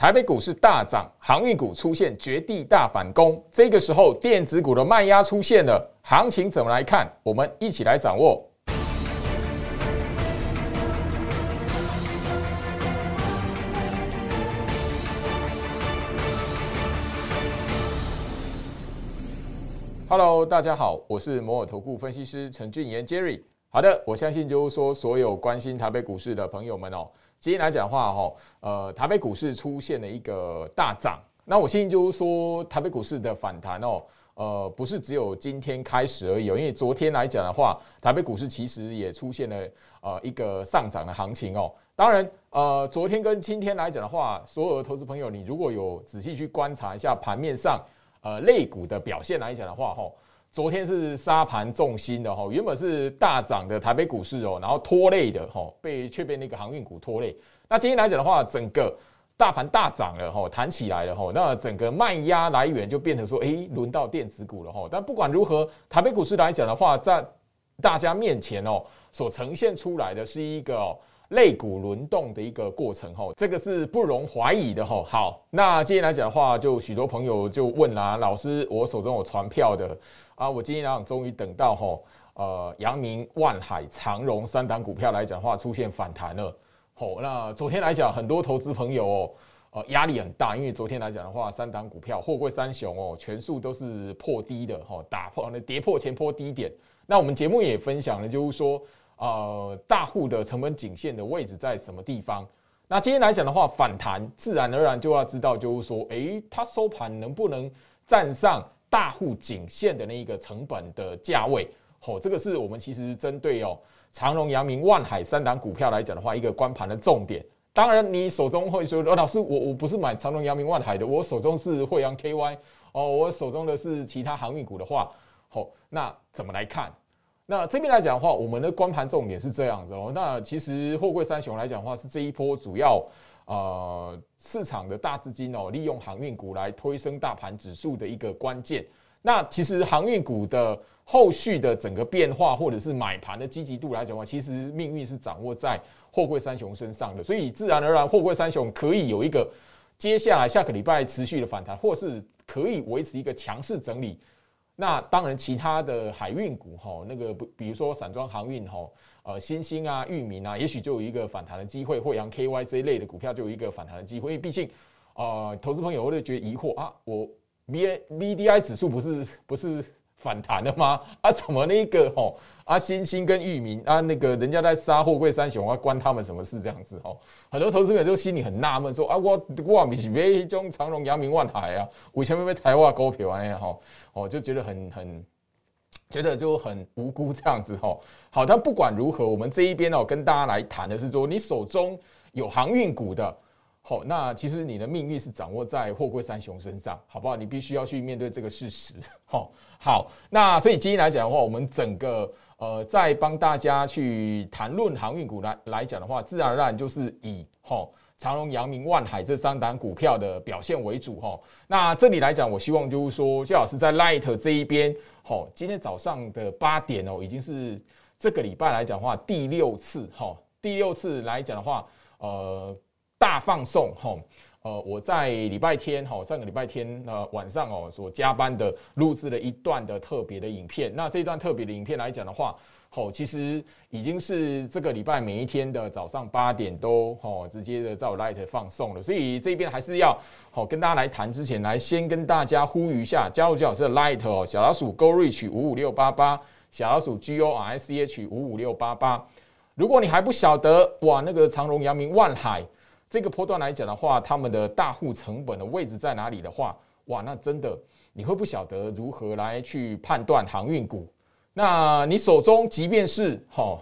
台北股市大涨，航运股出现绝地大反攻。这个时候，电子股的卖压出现了，行情怎么来看？我们一起来掌握。Hello，大家好，我是摩尔投顾分析师陈俊言 Jerry。好的，我相信就是说，所有关心台北股市的朋友们哦。今天来讲的话，哈，呃，台北股市出现了一个大涨。那我相信就是说，台北股市的反弹哦，呃，不是只有今天开始而已。因为昨天来讲的话，台北股市其实也出现了呃一个上涨的行情哦。当然，呃，昨天跟今天来讲的话，所有的投资朋友，你如果有仔细去观察一下盘面上呃类股的表现来讲的话，哈。昨天是沙盘重心的哈，原本是大涨的台北股市哦，然后拖累的哈，被却被那个航运股拖累。那今天来讲的话，整个大盘大涨了哈，弹起来了哈，那整个卖压来源就变成说，哎，轮到电子股了哈。但不管如何，台北股市来讲的话，在大家面前哦，所呈现出来的是一个。肋骨轮动的一个过程哈，这个是不容怀疑的哈。好，那今天来讲的话，就许多朋友就问啦，老师，我手中有传票的啊，我今天来终于等到哈，呃，阳明、万海、长荣三档股票来讲的话出现反弹了。好，那昨天来讲，很多投资朋友哦，呃，压力很大，因为昨天来讲的话，三档股票货柜三雄哦，全数都是破低的哈，打破那跌破前坡低点。那我们节目也分享了，就是说。呃，大户的成本颈线的位置在什么地方？那今天来讲的话，反弹自然而然就要知道，就是说，诶，它收盘能不能站上大户颈线的那一个成本的价位？吼，这个是我们其实针对哦，长荣、阳明、万海三档股票来讲的话，一个关盘的重点。当然，你手中会说，老师，我我不是买长荣、阳明、万海的，我手中是惠阳 KY 哦，我手中的是其他航运股的话，好，那怎么来看？那这边来讲的话，我们的光盘重点是这样子哦。那其实货柜三雄来讲的话，是这一波主要呃市场的大资金哦，利用航运股来推升大盘指数的一个关键。那其实航运股的后续的整个变化，或者是买盘的积极度来讲的话，其实命运是掌握在货柜三雄身上的。所以自然而然，货柜三雄可以有一个接下来下个礼拜持续的反弹，或是可以维持一个强势整理。那当然，其他的海运股哈，那个比如说散装航运哈，呃，新兴啊、域名啊，也许就有一个反弹的机会，或阳 KY 这一类的股票就有一个反弹的机会，因为毕竟，呃，投资朋友会觉得疑惑啊，我 V A V D I 指数不是不是。反弹了吗？啊，怎么那个吼啊，星星跟域名啊，那个人家在杀货柜三雄，啊，关他们什么事？这样子吼，很多投资者就心里很纳闷，说啊，我我不是买一种长荣、阳明、万海啊，为什么被台湾股票啊？吼，哦，就觉得很很觉得就很无辜这样子吼。好，但不管如何，我们这一边哦，跟大家来谈的是说，你手中有航运股的。好，那其实你的命运是掌握在货柜三雄身上，好不好？你必须要去面对这个事实。好，好，那所以今天来讲的话，我们整个呃，在帮大家去谈论航运股来来讲的话，自然而然就是以哈长荣、阳明、万海这三档股票的表现为主。哈，那这里来讲，我希望就是说，谢老师在 Light 这一边，好，今天早上的八点哦，已经是这个礼拜来讲的话第六次，哈，第六次来讲的话，呃。大放送哈，呃，我在礼拜天哈，上个礼拜天呃晚上哦，所加班的录制了一段的特别的影片。那这一段特别的影片来讲的话，吼，其实已经是这个礼拜每一天的早上八点都吼直接的在我 Light 放送了。所以这边还是要好跟大家来谈之前，来先跟大家呼吁一下，加入最好是 Light 哦，小老鼠 Go Reach 五五六八八，小老鼠 G O R I C H 五五六八八。如果你还不晓得哇，那个长荣、阳明、万海。这个波段来讲的话，他们的大户成本的位置在哪里的话，哇，那真的你会不晓得如何来去判断航运股。那你手中即便是哈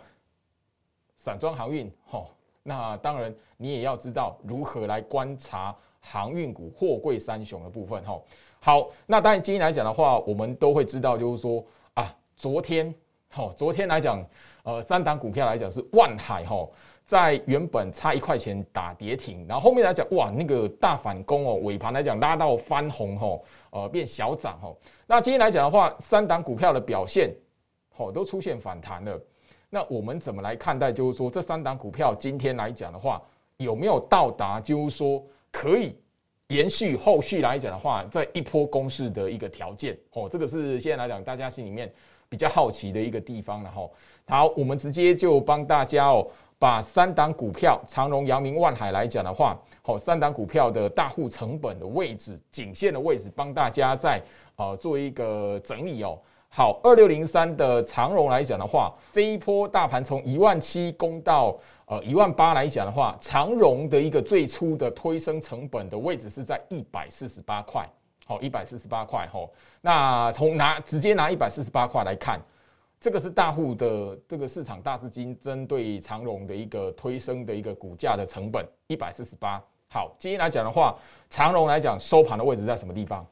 散装航运哈，那当然你也要知道如何来观察航运股货柜三雄的部分哈。好，那当然今天来讲的话，我们都会知道，就是说啊，昨天哈，昨天来讲，呃，三档股票来讲是万海哈。在原本差一块钱打跌停，然后后面来讲，哇，那个大反攻哦，尾盘来讲拉到翻红吼，呃，变小涨吼。那今天来讲的话，三档股票的表现，哦，都出现反弹了。那我们怎么来看待？就是说，这三档股票今天来讲的话，有没有到达？就是说，可以延续后续来讲的话，在一波攻势的一个条件哦，这个是现在来讲大家心里面比较好奇的一个地方了哈。好，我们直接就帮大家哦，把三档股票长荣、阳明、万海来讲的话，好，三档股票的大户成本的位置、颈线的位置，帮大家在呃做一个整理哦。好，二六零三的长荣来讲的话，这一波大盘从一万七攻到呃一万八来讲的话，长荣的一个最初的推升成本的位置是在一百四十八块，好，一百四十八块哈。那从拿直接拿一百四十八块来看。这个是大户的这个市场大资金针对长荣的一个推升的一个股价的成本一百四十八。好，今天来讲的话，长荣来讲收盘的位置在什么地方？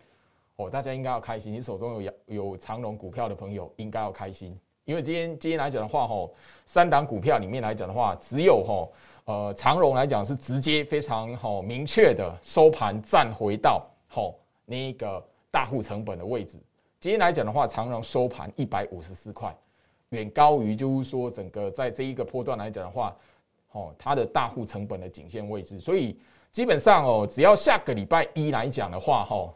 哦，大家应该要开心。你手中有有长荣股票的朋友应该要开心，因为今天今天来讲的话，吼，三档股票里面来讲的话，只有吼呃长荣来讲是直接非常吼明确的收盘站回到吼那个大户成本的位置。今天来讲的话，长荣收盘一百五十四块，远高于就是说整个在这一个波段来讲的话，哦，它的大户成本的颈线位置，所以基本上哦，只要下个礼拜一来讲的话，哈，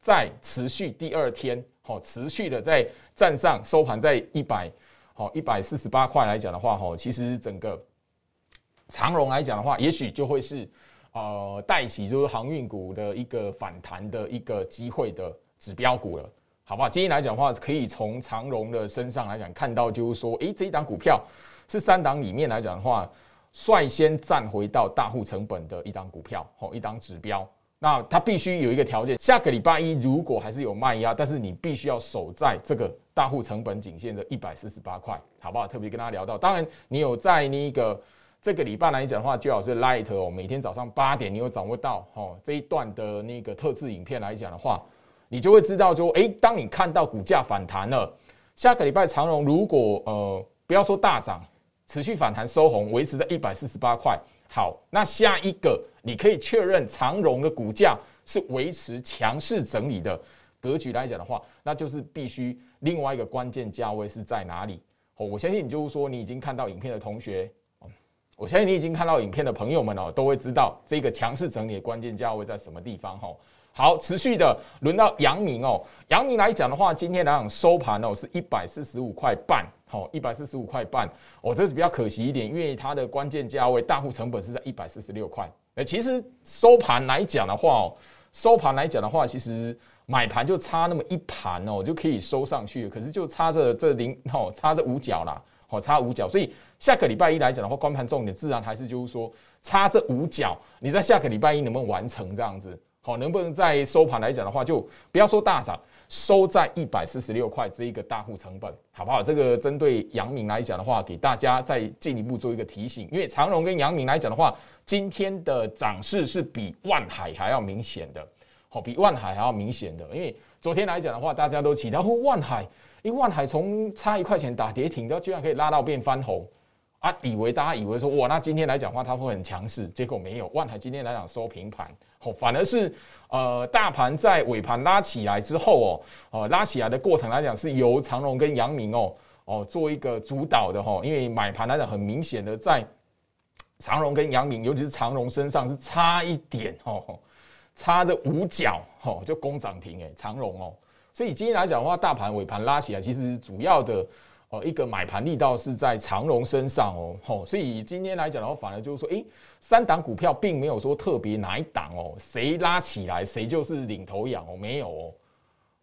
在持续第二天，哦，持续的在站上收盘在一百，好一百四十八块来讲的话，哈，其实整个长荣来讲的话，也许就会是呃带起就是航运股的一个反弹的一个机会的指标股了。好不好？今天来讲的话，可以从长荣的身上来讲看到，就是说，诶，这一档股票是三档里面来讲的话，率先站回到大户成本的一档股票，哦，一档指标。那它必须有一个条件，下个礼拜一如果还是有卖压，但是你必须要守在这个大户成本仅限的一百四十八块，好不好？特别跟大家聊到，当然你有在那个这个礼拜来讲的话，最好是 light 哦，每天早上八点你有掌握到哦这一段的那个特制影片来讲的话。你就会知道，说，诶，当你看到股价反弹了，下个礼拜长荣如果呃不要说大涨，持续反弹收红，维持在一百四十八块，好，那下一个你可以确认长荣的股价是维持强势整理的格局来讲的话，那就是必须另外一个关键价位是在哪里？哦，我相信你就是说你已经看到影片的同学，我相信你已经看到影片的朋友们哦，都会知道这个强势整理的关键价位在什么地方哈。好，持续的轮到阳明哦。阳明来讲的话，今天来讲收盘哦，是一百四十五块半，好，一百四十五块半。哦，这是比较可惜一点，因为它的关键价位大户成本是在一百四十六块。哎，其实收盘来讲的话哦，收盘来讲的话，其实买盘就差那么一盘哦，就可以收上去。可是就差着这零哦，差着五角啦，好，差五角。所以下个礼拜一来讲的话，光盘重点自然还是就是说差这五角，你在下个礼拜一能不能完成这样子？好，能不能在收盘来讲的话，就不要说大涨，收在一百四十六块这一个大户成本，好不好？这个针对阳明来讲的话，给大家再进一步做一个提醒，因为长荣跟阳明来讲的话，今天的涨势是比万海还要明显的，好，比万海还要明显的，因为昨天来讲的话，大家都期待，万海，因为万海从差一块钱打跌停，到居然可以拉到变翻红。啊，以为大家以为说哇，那今天来讲话它会很强势，结果没有。万海今天来讲收平盘，哦，反而是呃大盘在尾盘拉起来之后哦，哦拉起来的过程来讲是由长荣跟阳明哦哦做一个主导的哈，因为买盘来讲很明显的在长荣跟阳明，尤其是长荣身上是差一点哦，差着五角哦就攻涨停哎，长荣哦，所以今天来讲的话，大盘尾盘拉起来，其实主要的。哦，一个买盘力道是在长荣身上哦，吼，所以今天来讲的话，反而就是说，诶，三档股票并没有说特别哪一档哦，谁拉起来谁就是领头羊哦，没有哦，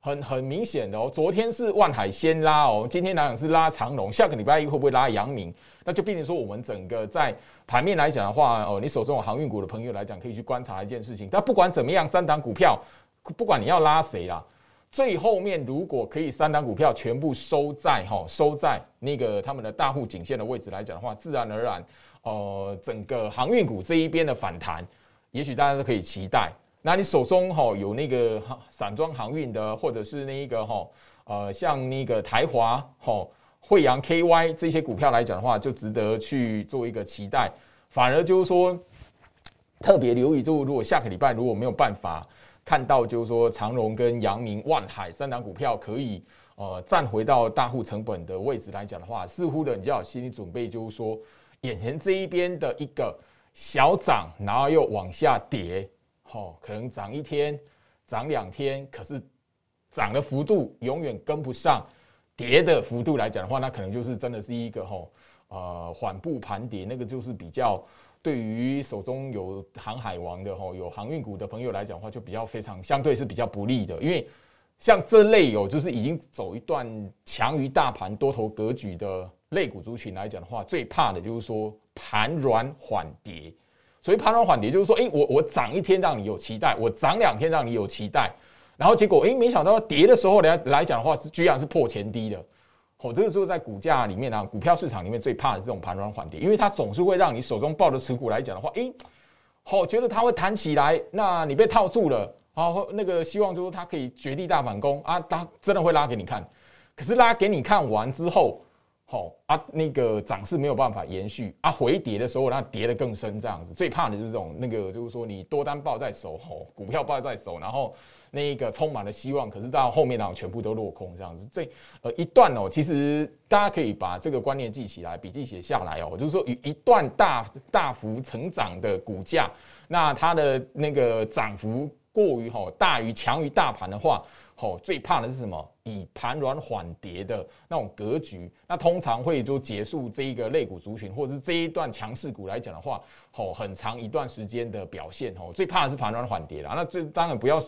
很很明显的哦，昨天是万海先拉哦，今天来讲是拉长荣，下个礼拜一会不会拉阳明？那就变成说，我们整个在盘面来讲的话，哦，你手中有航运股的朋友来讲，可以去观察一件事情，但不管怎么样，三档股票，不管你要拉谁啦。最后面如果可以三档股票全部收在哈收在那个他们的大户颈线的位置来讲的话，自然而然，呃，整个航运股这一边的反弹，也许大家都可以期待。那你手中哈有那个散装航运的，或者是那一个哈呃像那个台华哈惠阳 KY 这些股票来讲的话，就值得去做一个期待。反而就是说，特别留意，就如果下个礼拜如果没有办法。看到就是说，长荣跟阳明、万海三档股票可以呃站回到大户成本的位置来讲的话，似乎的你就要心理准备，就是说，眼前这一边的一个小涨，然后又往下跌，哦，可能涨一天，涨两天，可是涨的幅度永远跟不上跌的幅度来讲的话，那可能就是真的是一个吼呃缓步盘跌，那个就是比较对于手中有航海王的吼有航运股的朋友来讲的话，就比较非常相对是比较不利的，因为像这类有就是已经走一段强于大盘多头格局的类股族群来讲的话，最怕的就是说盘软缓跌。所以盘中缓跌就是说，哎，我我涨一天让你有期待，我涨两天让你有期待，然后结果哎，没想到跌的时候来来讲的话是居然是破前低的。哦，这个时候在股价里面呢，股票市场里面最怕的这种盘中缓跌，因为它总是会让你手中抱的持股来讲的话，哎，好觉得它会弹起来，那你被套住了，好那个希望就是它可以绝地大反攻啊，它真的会拉给你看，可是拉给你看完之后。好啊，那个涨势没有办法延续啊，回跌的时候，那跌得更深，这样子最怕的就是这种那个，就是说你多单抱在手，吼，股票抱在手，然后那个充满了希望，可是到后面呢，全部都落空，这样子。这呃一段哦，其实大家可以把这个观念记起来，笔记写下来哦，就是说一一段大大幅成长的股价，那它的那个涨幅过于吼大于强于大盘的话。好，最怕的是什么？以盘软缓跌的那种格局，那通常会就结束这一个类股族群，或者是这一段强势股来讲的话，好，很长一段时间的表现。哦，最怕的是盘软缓跌了。那最当然不要，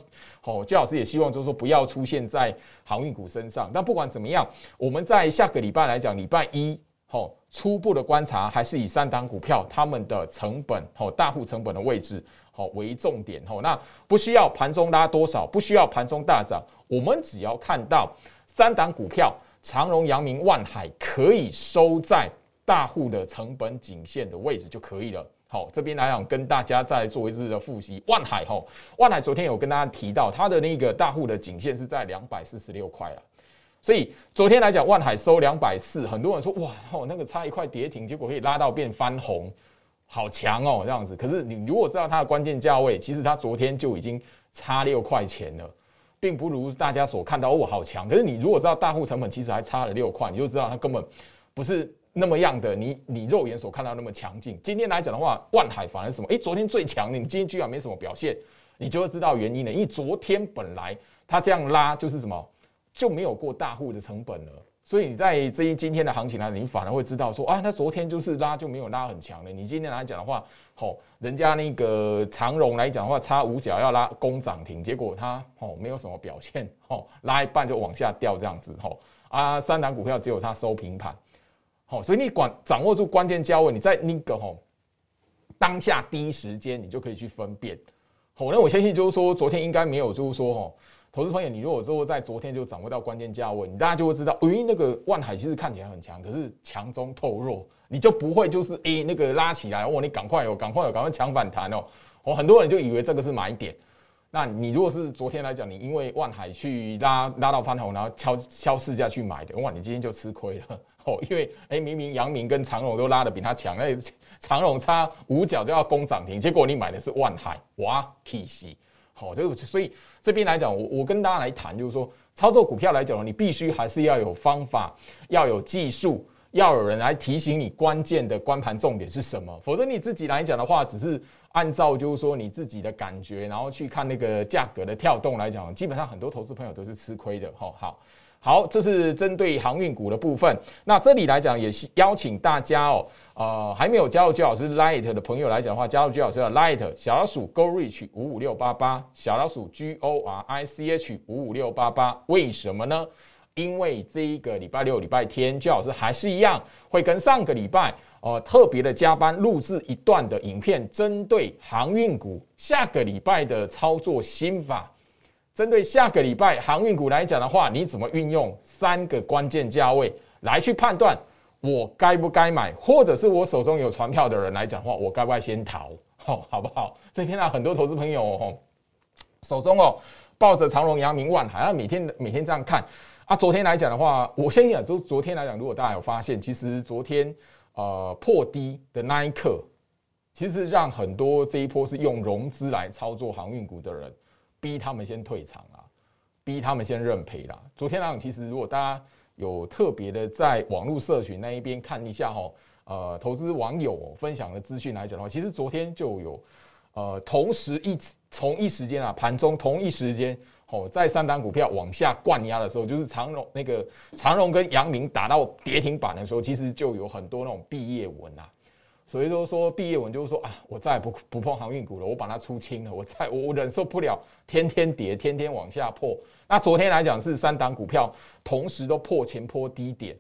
好，焦老师也希望就是说不要出现在航运股身上。但不管怎么样，我们在下个礼拜来讲，礼拜一，好，初步的观察还是以三档股票他们的成本，好，大户成本的位置。好为重点吼，那不需要盘中拉多少，不需要盘中大涨，我们只要看到三档股票长荣、阳明、万海可以收在大户的成本颈线的位置就可以了。好，这边来讲跟大家再做一次的复习，万海吼，万海昨天有跟大家提到，它的那个大户的颈线是在两百四十六块了，所以昨天来讲万海收两百四，很多人说哇，那个差一块跌停，结果可以拉到变翻红。好强哦，这样子。可是你如果知道它的关键价位，其实它昨天就已经差六块钱了，并不如大家所看到哦，好强。可是你如果知道大户成本其实还差了六块，你就知道它根本不是那么样的。你你肉眼所看到那么强劲。今天来讲的话，万海反而什么？诶，昨天最强的，你今天居然没什么表现，你就会知道原因了。因为昨天本来它这样拉就是什么，就没有过大户的成本了。所以你在这一今天的行情呢，你反而会知道说啊，他昨天就是拉就没有拉很强的。你今天来讲的话，吼，人家那个长荣来讲的话，差五角要拉攻涨停，结果它吼没有什么表现，吼拉一半就往下掉这样子，吼啊，三档股票只有它收平盘，好，所以你管掌握住关键价位，你在那个吼当下第一时间你就可以去分辨，好，那我相信就是说昨天应该没有就是说吼。投资朋友，你如果说在昨天就掌握到关键价位，你大家就会知道，诶，那个万海其实看起来很强，可是强中透弱，你就不会就是诶那个拉起来，哦，你赶快哦，赶快有，赶快抢反弹哦。哦，很多人就以为这个是买点。那你如果是昨天来讲，你因为万海去拉拉到翻红，然后敲敲市价去买的，哇，你今天就吃亏了哦。因为诶，明明阳明跟长荣都拉的比它强，那长荣差五角就要攻涨停，结果你买的是万海，哇，可惜。好，这个所以这边来讲，我我跟大家来谈，就是说操作股票来讲，你必须还是要有方法，要有技术，要有人来提醒你关键的关盘重点是什么，否则你自己来讲的话，只是按照就是说你自己的感觉，然后去看那个价格的跳动来讲，基本上很多投资朋友都是吃亏的。好，好。好，这是针对航运股的部分。那这里来讲，也是邀请大家哦，呃，还没有加入居老师 Light 的朋友来讲的话，加入居老师的 Light 小老鼠 Go Reach 五五六八八，小老鼠 G O R I C H 五五六八八。为什么呢？因为这一个礼拜六、礼拜天，居老师还是一样会跟上个礼拜哦特别的加班录制一段的影片，针对航运股下个礼拜的操作心法。针对下个礼拜航运股来讲的话，你怎么运用三个关键价位来去判断我该不该买，或者是我手中有船票的人来讲的话，我该不该先逃？好，好不好？这边呢，很多投资朋友哦，手中哦抱着长隆、阳明、万海，每天每天这样看啊。昨天来讲的话，我相信啊，就昨天来讲，如果大家有发现，其实昨天呃破低的那一刻，其实让很多这一波是用融资来操作航运股的人。逼他们先退场啊，逼他们先认赔啦。昨天来讲其实，如果大家有特别的在网络社群那一边看一下哈，呃，投资网友分享的资讯来讲的话，其实昨天就有呃，同时一同一时间啊，盘中同一时间，哦，在三档股票往下灌压的时候，就是长荣那个长荣跟阳明打到跌停板的时候，其实就有很多那种毕业文啊。所以说说毕业文就是说啊，我再也不不碰航运股了，我把它出清了，我再我忍受不了天天跌，天天往下破。那昨天来讲是三档股票同时都破前坡低点，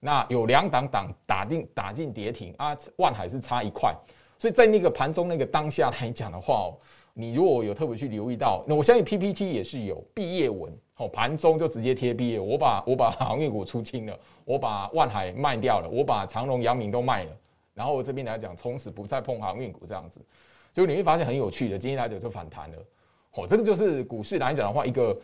那有两档档打定打进跌停啊，万海是差一块。所以在那个盘中那个当下来讲的话哦，你如果有特别去留意到，那我相信 PPT 也是有毕业文哦，盘中就直接贴毕业，我把我把航运股出清了，我把万海卖掉了，我把长隆、阳明都卖了。然后这边来讲，从此不再碰航运股这样子，就你会发现很有趣的。今天来讲就反弹了，哦，这个就是股市来讲的话，一个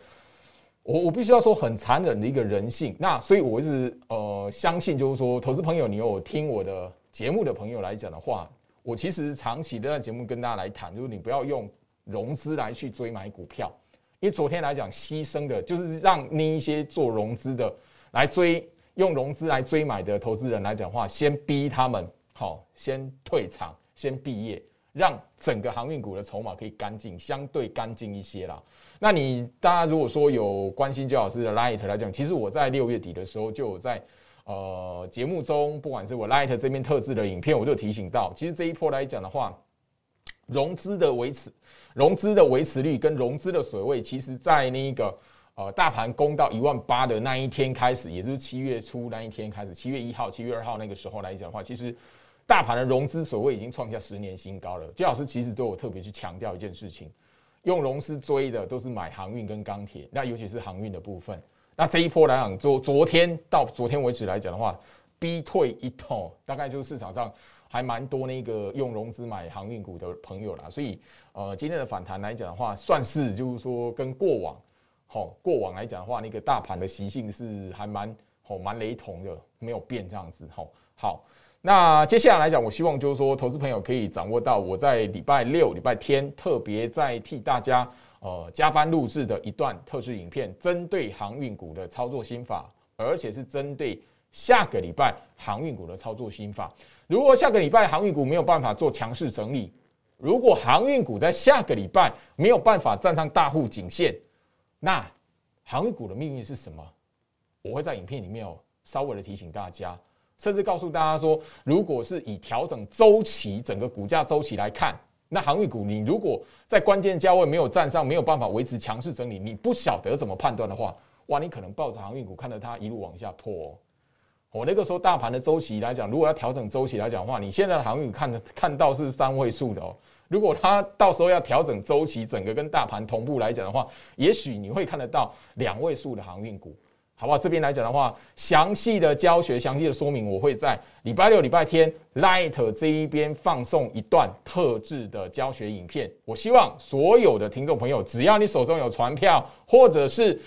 我我必须要说很残忍的一个人性。那所以我一直呃相信，就是说，投资朋友，你有听我的节目的朋友来讲的话，我其实长期都在节目跟大家来谈，就是你不要用融资来去追买股票，因为昨天来讲牺牲的就是让那一些做融资的来追用融资来追买的投资人来讲话，先逼他们。好，先退场，先毕业，让整个航运股的筹码可以干净，相对干净一些啦。那你大家如果说有关心周老师的 Light 来讲，其实我在六月底的时候就有在呃节目中，不管是我 Light 这边特制的影片，我就提醒到，其实这一波来讲的话，融资的维持，融资的维持率跟融资的水位，其实在那个呃大盘攻到一万八的那一天开始，也就是七月初那一天开始，七月一号、七月二号那个时候来讲的话，其实。大盘的融资水位已经创下十年新高了。季老师其实都有特别去强调一件事情，用融资追的都是买航运跟钢铁，那尤其是航运的部分。那这一波来讲，昨昨天到昨天为止来讲的话，逼退一通，大概就是市场上还蛮多那个用融资买航运股的朋友啦。所以呃，今天的反弹来讲的话，算是就是说跟过往好过往来讲的话，那个大盘的习性是还蛮好蛮雷同的，没有变这样子。好，好。那接下来来讲，我希望就是说，投资朋友可以掌握到我在礼拜六、礼拜天特别在替大家呃加班录制的一段特殊影片，针对航运股的操作心法，而且是针对下个礼拜航运股的操作心法。如果下个礼拜航运股没有办法做强势整理，如果航运股在下个礼拜没有办法站上大户颈线，那航运股的命运是什么？我会在影片里面哦稍微的提醒大家。甚至告诉大家说，如果是以调整周期、整个股价周期来看，那航运股你如果在关键价位没有站上，没有办法维持强势整理，你不晓得怎么判断的话，哇，你可能抱着航运股看着它一路往下破。我那个时候大盘的周期来讲，如果要调整周期来讲的话，你现在的航运看看到是三位数的哦。如果它到时候要调整周期，整个跟大盘同步来讲的话，也许你会看得到两位数的航运股。好不好？这边来讲的话，详细的教学、详细的说明，我会在礼拜六、礼拜天 Light 这一边放送一段特制的教学影片。我希望所有的听众朋友，只要你手中有船票，或者是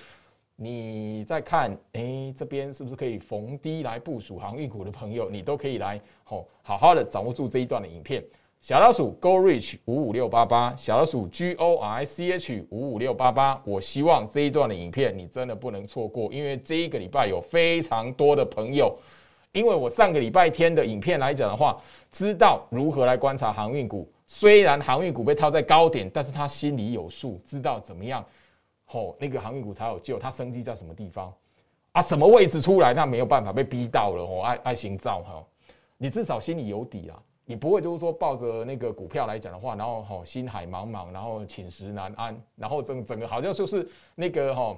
你在看，哎，这边是不是可以逢低来部署航运股的朋友，你都可以来，吼，好好的掌握住这一段的影片。小老鼠 Go Reach 五五六八八，小老鼠 G O R I C H 五五六八八。我希望这一段的影片你真的不能错过，因为这一个礼拜有非常多的朋友，因为我上个礼拜天的影片来讲的话，知道如何来观察航运股。虽然航运股被套在高点，但是他心里有数，知道怎么样，吼那个航运股才有救。它生机在什么地方啊？什么位置出来？那没有办法被逼到了，吼爱爱心照哈，你至少心里有底啊。你不会就是说抱着那个股票来讲的话，然后哦心海茫茫，然后寝食难安，然后整整个好像就是那个哈，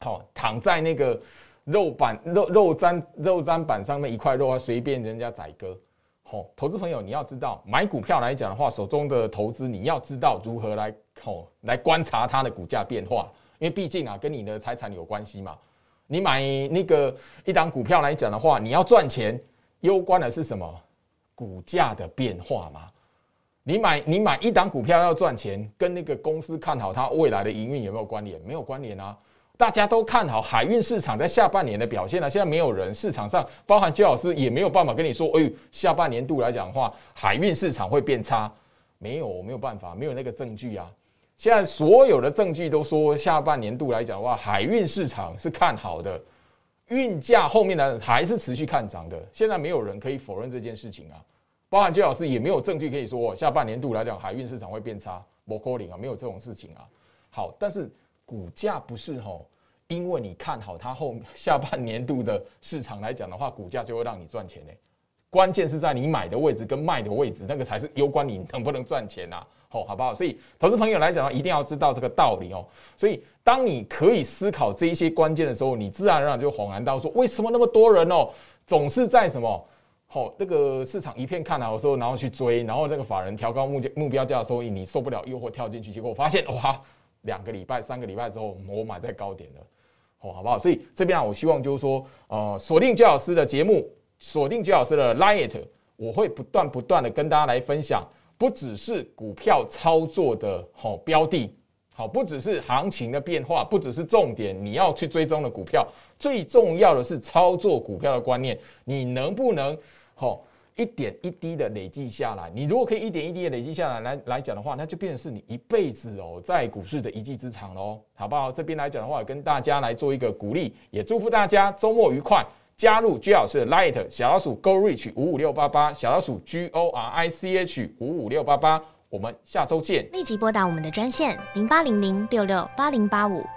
好躺在那个肉板肉肉砧肉砧板上面一块肉啊，随便人家宰割。好，投资朋友你要知道，买股票来讲的话，手中的投资你要知道如何来好来观察它的股价变化，因为毕竟啊跟你的财产有关系嘛。你买那个一档股票来讲的话，你要赚钱，攸关的是什么？股价的变化嘛，你买你买一档股票要赚钱，跟那个公司看好它未来的营运有没有关联？没有关联啊！大家都看好海运市场在下半年的表现了，现在没有人市场上，包含周老师也没有办法跟你说，哎，下半年度来讲的话，海运市场会变差，没有，没有办法，没有那个证据啊！现在所有的证据都说下半年度来讲的话，海运市场是看好的。运价后面呢还是持续看涨的，现在没有人可以否认这件事情啊。包含居老师也没有证据可以说下半年度来讲海运市场会变差，摩扣零啊，没有这种事情啊。好，但是股价不是吼，因为你看好它后下半年度的市场来讲的话，股价就会让你赚钱呢。关键是在你买的位置跟卖的位置，那个才是攸关你能不能赚钱呐。好，好不好？所以投资朋友来讲一定要知道这个道理哦。所以当你可以思考这一些关键的时候，你自然而然就恍然到说，为什么那么多人哦，总是在什么？好，那个市场一片看好的时候，然后去追，然后这个法人调高目标目标价的时候，你受不了诱惑跳进去，结果发现哇，两个礼拜、三个礼拜之后，我买在高点了，好，好不好？所以这边啊，我希望就是说，呃，锁定焦老师的节目，锁定焦老师的 Light，我会不断不断的跟大家来分享，不只是股票操作的好标的，好，不只是行情的变化，不只是重点你要去追踪的股票，最重要的是操作股票的观念，你能不能？好，一点一滴的累积下来，你如果可以一点一滴的累积下来，来来讲的话，那就变成是你一辈子哦，在股市的一技之长喽，好不好？这边来讲的话，跟大家来做一个鼓励，也祝福大家周末愉快。加入居老师 Light 小老鼠 Go Reach 五五六八八，小老鼠 G O R I C H 五五六八八，我们下周见。立即拨打我们的专线零八零零六六八零八五。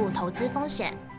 负投资风险。